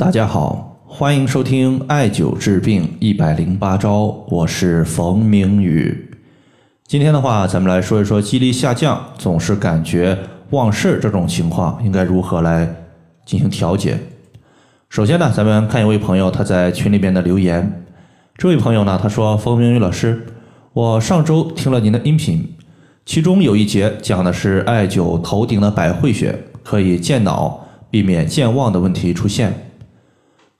大家好，欢迎收听艾灸治病一百零八招，我是冯明宇。今天的话，咱们来说一说记忆力下降，总是感觉忘事这种情况，应该如何来进行调节？首先呢，咱们看一位朋友他在群里边的留言。这位朋友呢，他说：“冯明宇老师，我上周听了您的音频，其中有一节讲的是艾灸头顶的百会穴，可以健脑，避免健忘的问题出现。”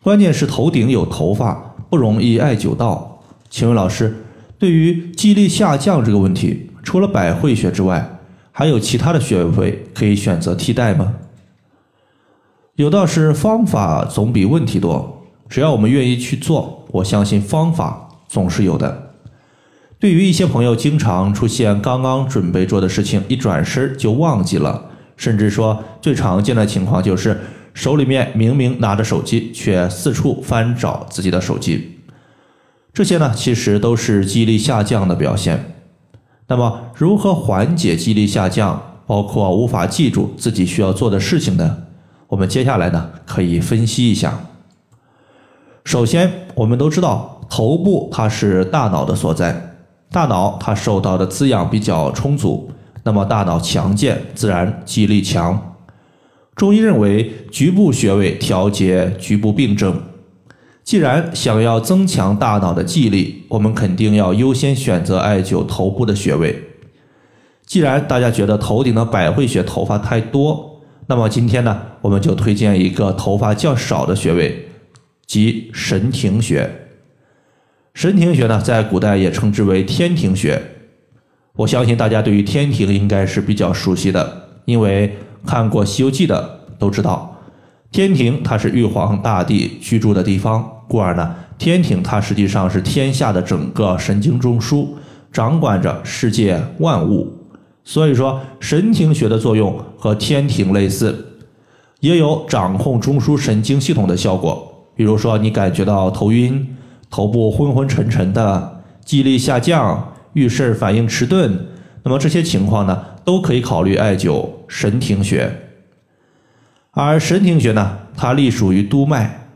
关键是头顶有头发，不容易艾灸到。请问老师，对于记忆力下降这个问题，除了百会穴之外，还有其他的穴位可以选择替代吗？有道是方法总比问题多，只要我们愿意去做，我相信方法总是有的。对于一些朋友经常出现刚刚准备做的事情，一转身就忘记了，甚至说最常见的情况就是。手里面明明拿着手机，却四处翻找自己的手机，这些呢，其实都是记忆力下降的表现。那么，如何缓解记忆力下降，包括无法记住自己需要做的事情呢？我们接下来呢，可以分析一下。首先，我们都知道头部它是大脑的所在，大脑它受到的滋养比较充足，那么大脑强健，自然记忆力强。中医认为，局部穴位调节局部病症。既然想要增强大脑的记忆力，我们肯定要优先选择艾灸头部的穴位。既然大家觉得头顶的百会穴头发太多，那么今天呢，我们就推荐一个头发较少的穴位，即神庭穴。神庭穴呢，在古代也称之为天庭穴。我相信大家对于天庭应该是比较熟悉的，因为。看过《西游记》的都知道，天庭它是玉皇大帝居住的地方，故而呢，天庭它实际上是天下的整个神经中枢，掌管着世界万物。所以说，神庭穴的作用和天庭类似，也有掌控中枢神经系统的效果。比如说，你感觉到头晕、头部昏昏沉沉的、记忆力下降、遇事反应迟钝，那么这些情况呢？都可以考虑艾灸神庭穴，而神庭穴呢，它隶属于督脉。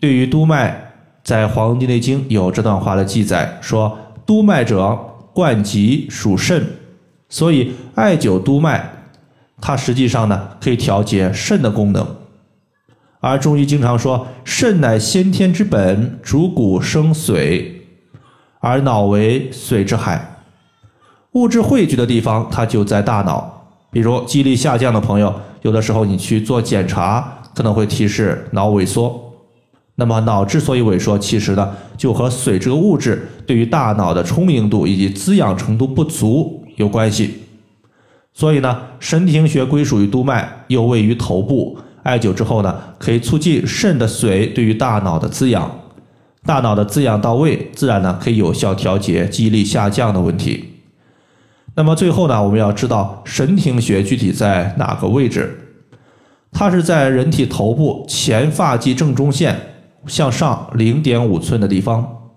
对于督脉，在《黄帝内经》有这段话的记载，说：“督脉者，贯脊属肾。”所以，艾灸督脉，它实际上呢，可以调节肾的功能。而中医经常说，肾乃先天之本，主骨生髓，而脑为髓之海。物质汇聚的地方，它就在大脑。比如记忆力下降的朋友，有的时候你去做检查，可能会提示脑萎缩。那么脑之所以萎缩，其实呢，就和水这个物质对于大脑的充盈度以及滋养程度不足有关系。所以呢，神庭穴归属于督脉，又位于头部，艾灸之后呢，可以促进肾的水对于大脑的滋养。大脑的滋养到位，自然呢，可以有效调节记忆力下降的问题。那么最后呢，我们要知道神庭穴具体在哪个位置？它是在人体头部前发际正中线向上零点五寸的地方。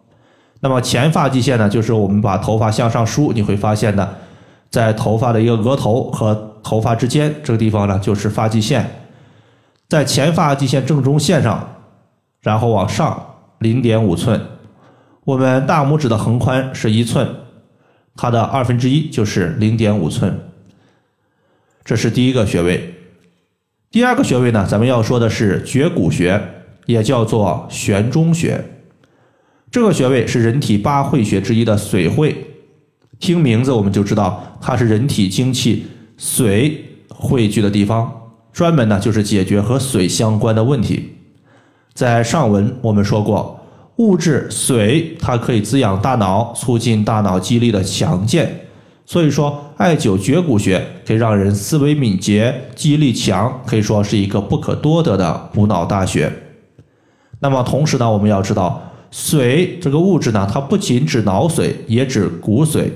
那么前发际线呢，就是我们把头发向上梳，你会发现呢，在头发的一个额头和头发之间这个地方呢，就是发际线。在前发际线正中线上，然后往上零点五寸。我们大拇指的横宽是一寸。它的二分之一就是零点五寸，这是第一个穴位。第二个穴位呢，咱们要说的是绝骨穴，也叫做悬中穴。这个穴位是人体八会穴之一的水会，听名字我们就知道它是人体精气水汇聚的地方，专门呢就是解决和水相关的问题。在上文我们说过。物质水，它可以滋养大脑，促进大脑记忆力的强健。所以说，艾灸绝骨穴可以让人思维敏捷、记忆力强，可以说是一个不可多得的补脑大穴。那么同时呢，我们要知道，水这个物质呢，它不仅指脑髓，也指骨髓。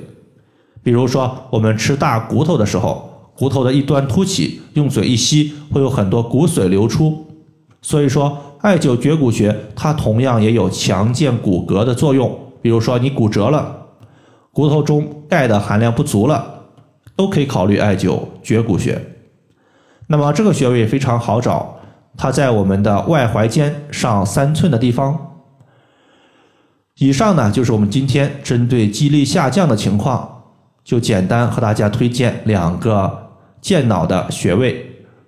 比如说，我们吃大骨头的时候，骨头的一端凸起，用嘴一吸，会有很多骨髓流出。所以说。艾灸绝骨穴，它同样也有强健骨骼的作用。比如说你骨折了，骨头中钙的含量不足了，都可以考虑艾灸绝骨穴。那么这个穴位非常好找，它在我们的外踝尖上三寸的地方。以上呢就是我们今天针对肌力下降的情况，就简单和大家推荐两个健脑的穴位。